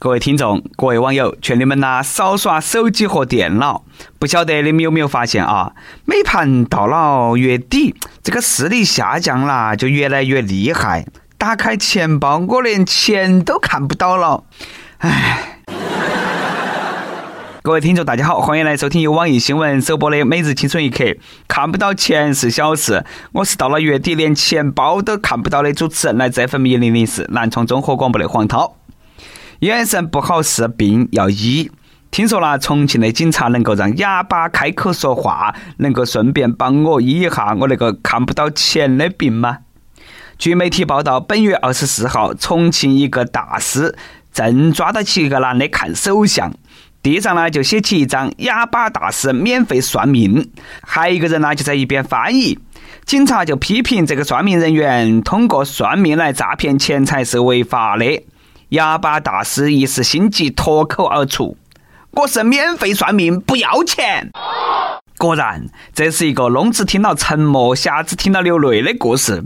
各位听众，各位网友，劝你们呐少耍手机和电脑。不晓得你们有没有发现啊？每盘到了月底，这个视力下降了，就越来越厉害。打开钱包，我连钱都看不到了。唉。各位听众，大家好，欢迎来收听由网易新闻首播的《每日青春一刻》。看不到钱是小事，我是到了月底连钱包都看不到的主持人，来自 FM 一零零四南充综合广播的黄涛。眼神不好是病，要医。听说了，重庆的警察能够让哑巴开口说话，能够顺便帮我医一下我那个看不到钱的病吗？据媒体报道，本月二十四号，重庆一个大师正抓到起一个男的看手相，地上呢就写起一张哑巴大师免费算命，还有一个人呢就在一边翻译。警察就批评这个算命人员通过算命来诈骗钱财是违法的。哑巴大师一时心急，脱口而出：“我是免费算命，不要钱。”果然，这是一个聋子听了沉默，瞎子听了流泪的故事。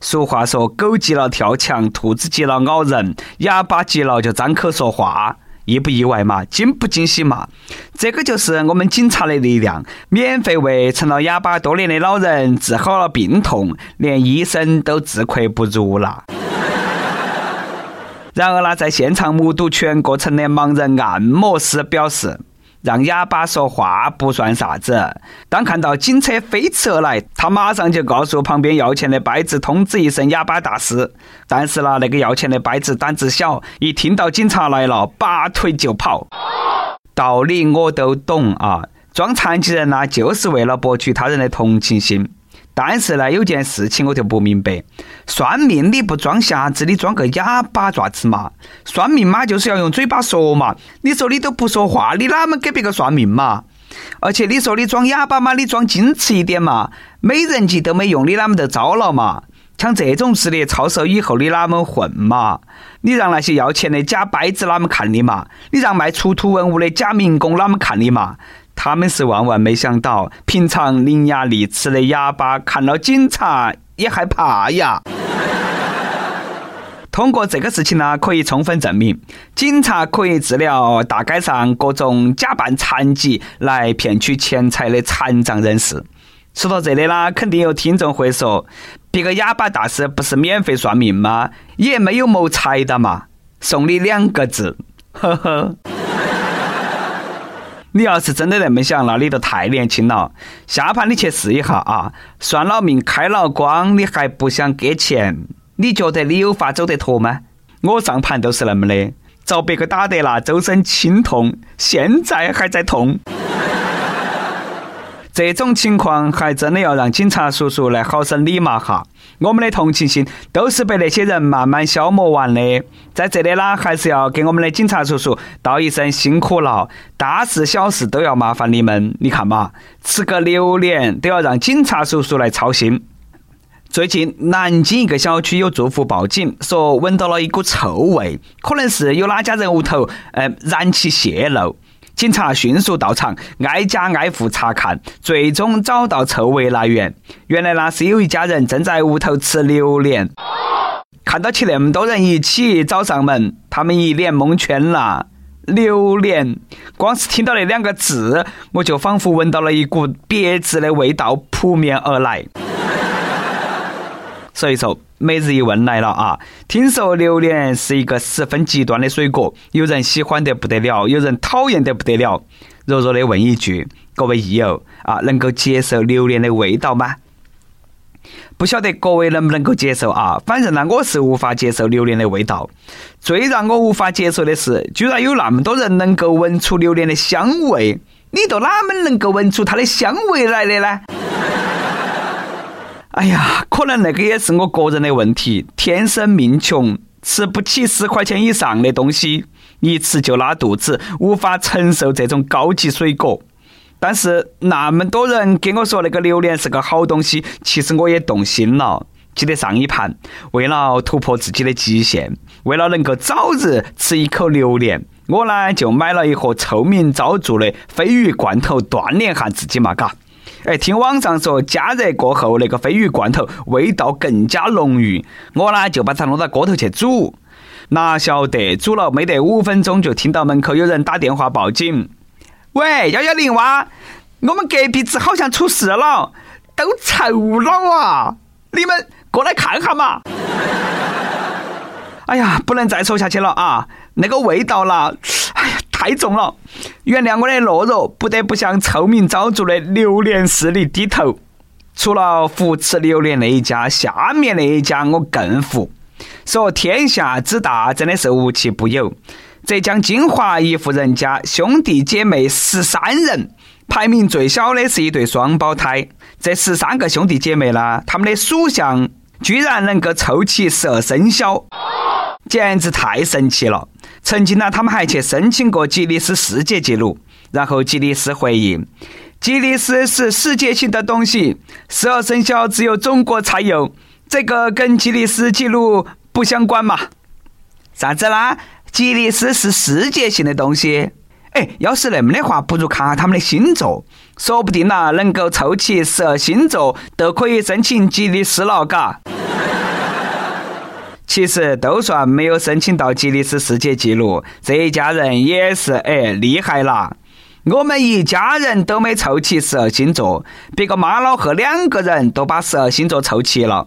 俗话说：“狗急了跳墙，兔子急了咬人，哑巴急了就张口说话。”意不意外嘛？惊不惊喜嘛？这个就是我们警察的力量，免费为成了哑巴多年的老人治好了病痛，连医生都自愧不如了。然而呢，在现场目睹全过程的盲人按摩师表示，让哑巴说话不算啥子。当看到警车飞驰而来，他马上就告诉旁边要钱的掰子通知一声哑巴大师。但是呢，那个要钱的掰子胆子小，一听到警察来了，拔腿就跑。道理我都懂啊，装残疾人呢，就是为了博取他人的同情心。但是呢，有件事情我就不明白，算命你不装瞎子，你装个哑巴爪子嘛？算命嘛，就是要用嘴巴说嘛。你说你都不说话，你哪门给别个算命嘛？而且你说你装哑巴嘛，你装矜持一点嘛。美人计都没用，你哪门得招了嘛？像这种职业操守以后你哪门混嘛？你让那些要钱的假掰子哪门看你嘛？你让卖出土文物的假民工哪门看你嘛？他们是万万没想到，平常伶牙俐齿的哑巴看到警察也害怕呀。通过这个事情呢，可以充分证明，警察可以治疗大街上各种假扮残疾来骗取钱财的残障人士。说到这里啦，肯定有听众会说，别个哑巴大师不是免费算命吗？也没有谋财的嘛，送你两个字，呵呵。你要是真的那么想，那你都太年轻了。下盘你去试一下啊！算了命，开了光，你还不想给钱？你觉得你有法走得脱吗？我上盘都是那么的，遭别个打得那周身轻痛，现在还在痛。这种情况还真的要让警察叔叔来好生理嘛哈。我们的同情心都是被那些人慢慢消磨完的。在这里呢，还是要给我们的警察叔叔道一声辛苦了。大事小事都要麻烦你们。你看嘛，吃个榴莲都要让警察叔叔来操心。最近南京一个小区有住户报警，说闻到了一股臭味，可能是有哪家人屋头呃燃气泄漏。警察迅速到场，挨家挨户查看，最终找到臭味来源。原来那是有一家人正在屋头吃榴莲，看到起那么多人一起找上门，他们一脸蒙圈了。榴莲，光是听到那两个字，我就仿佛闻到了一股别致的味道扑面而来。所以说。每日一问来了啊！听说榴莲是一个十分极端的水果，有人喜欢得不得了，有人讨厌得不得了。弱弱的问一句，各位益友啊，能够接受榴莲的味道吗？不晓得各位能不能够接受啊？反正呢，我是无法接受榴莲的味道。最让我无法接受的是，居然有那么多人能够闻出榴莲的香味，你都哪门能够闻出它的香味来的呢？哎呀，可能那个也是我个人的问题，天生命穷，吃不起十块钱以上的东西，一吃就拉肚子，无法承受这种高级水果。但是那么多人跟我说那个榴莲是个好东西，其实我也动心了。记得上一盘，为了突破自己的极限，为了能够早日吃一口榴莲，我呢就买了一盒臭名昭著的鲱鱼罐头锻炼下自己嘛，嘎。哎，听网上说加热过后那个鲱鱼罐头味道更加浓郁，我呢就把它弄到锅头去煮。哪晓得煮了没得五分钟，就听到门口有人打电话报警。喂，幺幺零哇，我们隔壁子好像出事了，都臭了啊！你们过来看看嘛。哎呀，不能再说下去了啊！那个味道啦，太重了。原谅我的懦弱，不得不向臭名昭著的榴莲势力低头。除了扶持榴莲那一家，下面那一家我更服。说天下之大，真的是无奇不有。浙江金华一户人家兄弟姐妹十三人，排名最小的是一对双胞胎。这十三个兄弟姐妹呢，他们的属相居然能够凑齐十二生肖。简直太神奇了！曾经呢，他们还去申请过吉尼斯世界纪录，然后吉尼斯回应：吉尼斯是世界性的东西，十二生肖只有中国才有，这个跟吉尼斯纪录不相关嘛？啥子啦？吉尼斯是世界性的东西？哎，要是那么的话，不如看下他们的星座，说不定呐，能够凑齐十二星座，都可以申请吉尼斯了，嘎。其实都算没有申请到吉尼斯世界纪录，这一家人也是哎厉害了。我们一家人都没凑齐十二星座，别个妈老汉两个人都把十二星座凑齐了。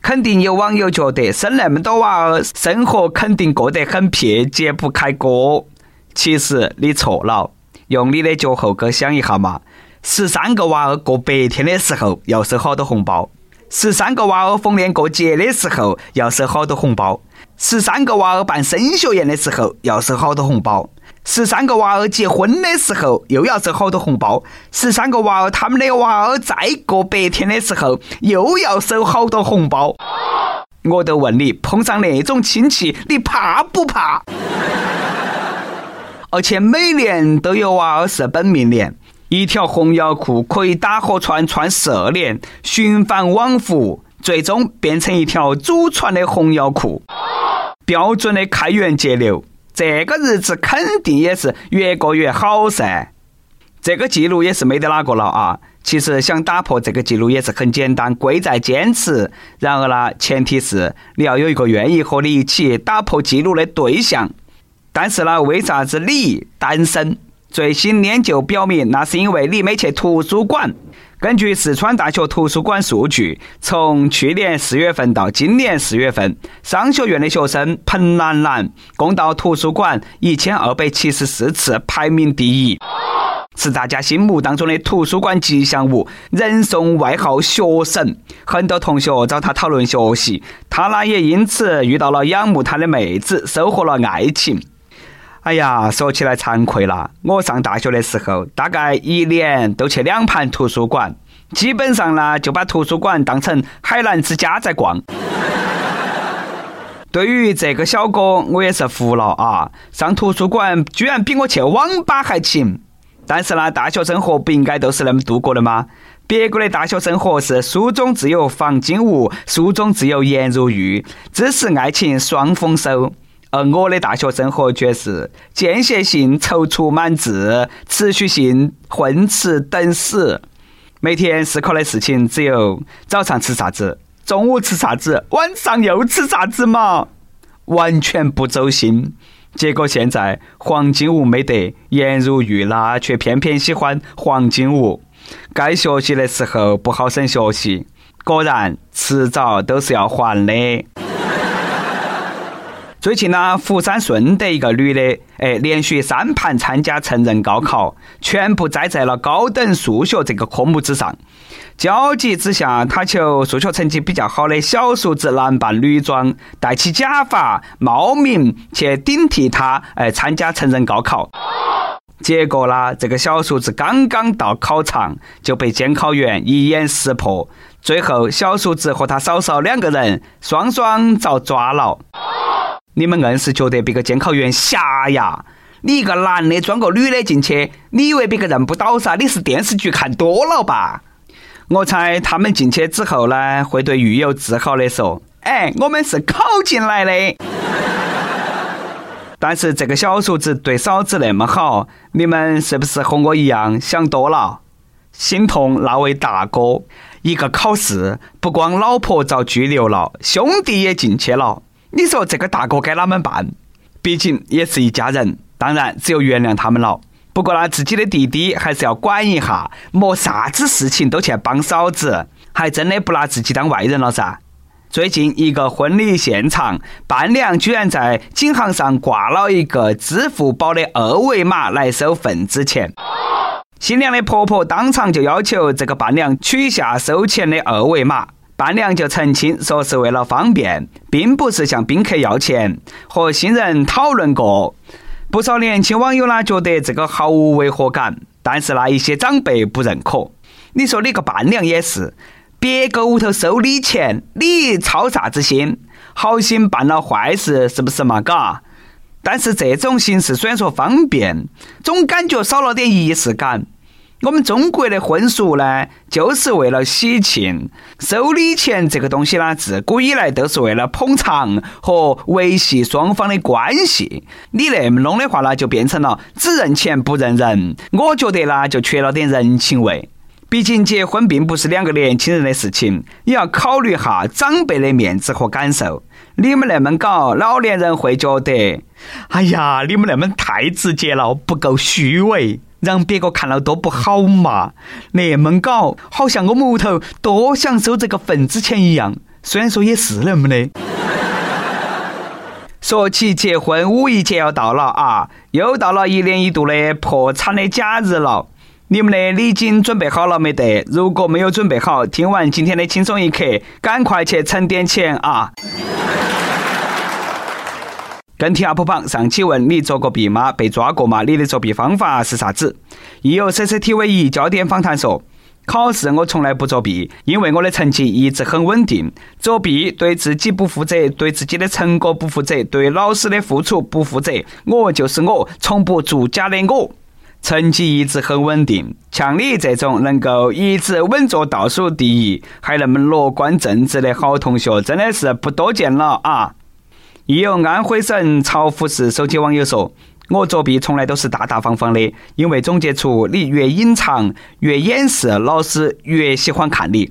肯定有网友觉得生那么多娃儿，生活肯定过得很撇，揭不开锅。其实你错了，用你的脚后跟想一下嘛，十三个娃儿过百天的时候要收好多红包。十三个娃儿逢年过节的时候要收好多红包，十三个娃儿办升学宴的时候要收好多红包，十三个娃儿结婚的时候又要收好多红包，十三个娃儿他们的娃儿再过百天的时候又要收好多红包。我都问你，碰上那种亲戚，你怕不怕？而且每年都有娃儿是本命年。一条红腰裤可以打火串串十二年，循环往复，最终变成一条祖传的红腰裤，标准的开源节流。这个日子肯定也是越过越好噻。这个记录也是没得哪个了啊！其实想打破这个记录也是很简单，贵在坚持。然而呢，前提是你要有一个愿意和你一起打破记录的对象。但是呢，为啥子你单身？最新研究表明，那是因为你没去图书馆。根据四川大学图书馆数据，从去年四月份到今年四月份，商学院的学生彭兰兰共到图书馆一千二百七十四次，排名第一，是大家心目当中的图书馆吉祥物，人送外号“学神”。很多同学找他讨论学习，他呢也因此遇到了仰慕他的妹子，收获了爱情。哎呀，说起来惭愧了。我上大学的时候，大概一年都去两盘图书馆，基本上呢就把图书馆当成海澜之家在逛。对于这个小哥，我也是服了啊！上图书馆居然比我去网吧还勤。但是呢，大学生活不应该都是那么度过的吗？别个的大学生活是书中自有黄金屋，书中自有颜如玉，知识爱情双丰收。而我的大学生活却是间歇性踌躇满志，持续性混吃等死。每天思考的事情只有早上吃啥子，中午吃啥子，晚上又吃啥子嘛，完全不走心。结果现在黄金屋没得，颜如玉啦，却偏偏喜欢黄金屋。该学习的时候不好生学习，果然迟早都是要还的。最近呢，福山顺德一个女的，哎，连续三盘参加成人高考，全部栽在了高等数学这个科目之上。焦急之下，她求数学成绩比较好的小叔子男扮女装，戴起假发，冒名去顶替她，哎，参加成人高考。结果呢，这个小叔子刚刚到考场，就被监考员一眼识破。最后，小叔子和他嫂嫂两个人双双遭抓了。你们硬是觉得别个监考员瞎呀？你一个男的装个女的进去，你以为别个认不到噻？你是电视剧看多了吧？我猜他们进去之后呢，会对狱友自豪的说：“哎，我们是考进来的。”但是这个小叔子对嫂子那么好，你们是不是和我一样想多了？心痛那位大哥，一个考试不光老婆遭拘留了，兄弟也进去了。你说这个大哥该哪么办？毕竟也是一家人，当然只有原谅他们了。不过呢，自己的弟弟还是要管一下，莫啥子事情都去帮嫂子，还真的不拿自己当外人了噻。最近一个婚礼现场，伴娘居然在颈行上挂了一个支付宝的二维码来收份子钱。新娘的婆婆当场就要求这个伴娘取下收钱的二维码，伴娘就澄清说是为了方便，并不是向宾客要钱，和新人讨论过。不少年轻网友呢觉得这个毫无违和感，但是那一些长辈不认可。你说你个伴娘也是。别个屋头收你钱，你操啥子心？好心办了坏事，是不是嘛？嘎。但是这种形式虽然说方便，总感觉少了点仪式感。我们中国的婚俗呢，就是为了喜庆。收礼钱这个东西呢，自古以来都是为了捧场和维系双方的关系。你那么弄的话呢，就变成了只认钱不认人。我觉得呢，就缺了点人情味。毕竟结婚并不是两个年轻人的事情，也要考虑下长辈的面子和感受。你们那么搞，老年人会觉得，哎呀，你们那么太直接了，不够虚伪，让别个看了多不好嘛。那么搞，好像我们屋头多想收这个份子钱一样。虽然说也是那么的。说起结婚，五一节要到了啊，又到了一年一度的破产的假日了。你们的礼金准备好了没得？如果没有准备好，听完今天的轻松一刻，赶快去存点钱啊！跟帖 UP 榜上期问你作过弊吗？被抓过吗？你的作弊方法是啥子？亦有 CCTV 一焦点访谈说，考试我从来不作弊，因为我的成绩一直很稳定。作弊对自己不负责，对自己的成果不负责，对老师的付出不负责。我就是我，从不作假的我。成绩一直很稳定，像你这种能够一直稳坐倒数第一，还那么乐观正直的好同学，真的是不多见了啊！亦有安徽省巢湖市手机网友说：“我作弊从来都是大大方方的，因为总结出你越隐藏、越掩饰，老师越喜欢看你。”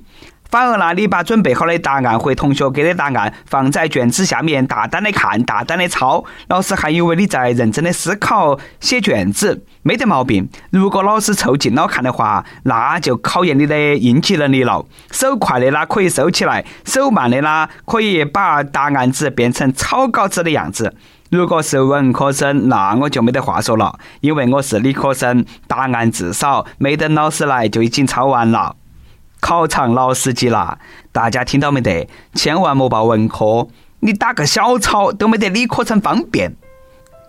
反而，那你把准备好的答案或同学给的答案放在卷子下面，大胆的看，大胆的抄，老师还以为你在认真的思考写卷子，没得毛病。如果老师凑近了看的话，那就考验你的应急能力了。手快的啦可以收起来，手慢的啦可以把答案纸变成草稿纸的样子。如果是文科生，那我就没得话说了，因为我是理科生，答案至少没等老师来就已经抄完了。考场老司机啦，大家听到没得？千万莫报文科，你打个小抄都没得理科生方便。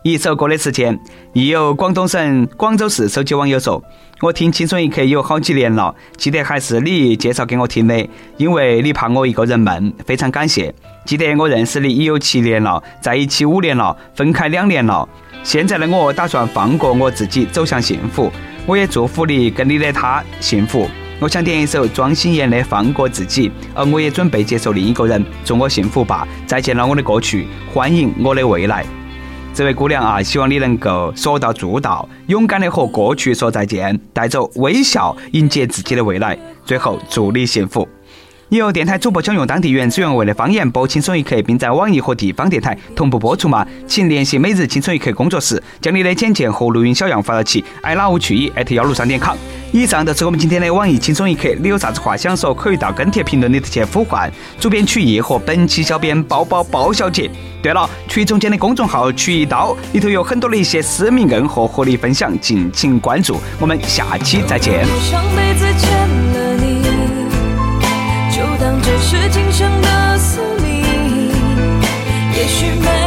一首歌的时间，亦有广东省广州市手机网友说：“我听青春一刻有好几年了，记得还是你介绍给我听的，因为你怕我一个人闷，非常感谢。记得我认识你已有七年了，在一起五年了，分开两年了。现在的我打算放过我自己，走向幸福。我也祝福你跟你的他幸福。”我想点一首庄心妍的《放过自己》，而我也准备接受另一个人，祝我幸福吧。再见了，我的过去，欢迎我的未来。这位姑娘啊，希望你能够说到做到，勇敢的和过去说再见，带着微笑迎接自己的未来。最后，祝你幸福。由电台主播想用当地原汁原味的方言播《轻松一刻》，并在网易和地方电台同步播出吗？请联系每日《轻松一刻》工作室，将你的简介和录音小样发到其爱哪屋去意幺六三点 com。以上就是我们今天的网易轻松一刻，你有啥子话想说，可以到跟帖评论里头去呼唤主编曲艺和本期小编包包包小姐。对了，曲总监的公众号曲一刀里头有很多的一些私密硬货和你分享，敬请关注。我们下期再见。这是今生的宿命，也许没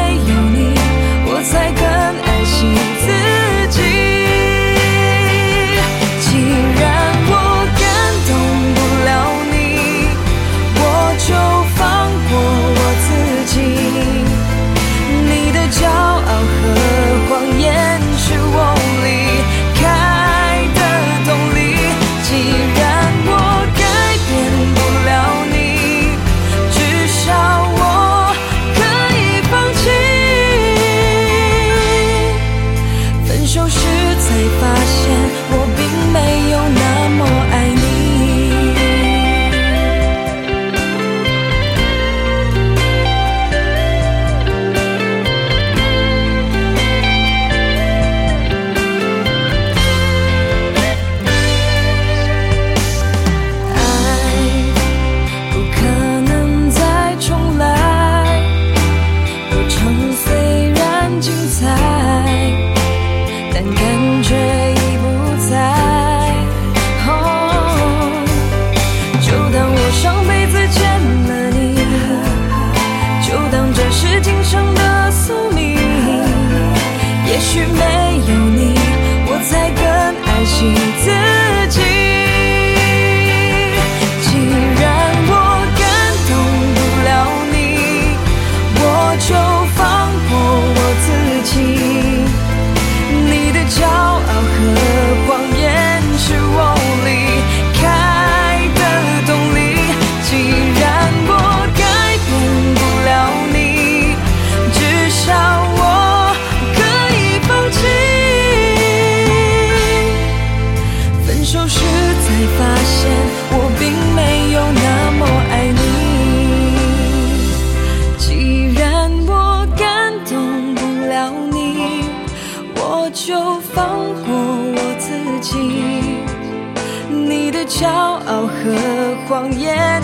也许没。谎言。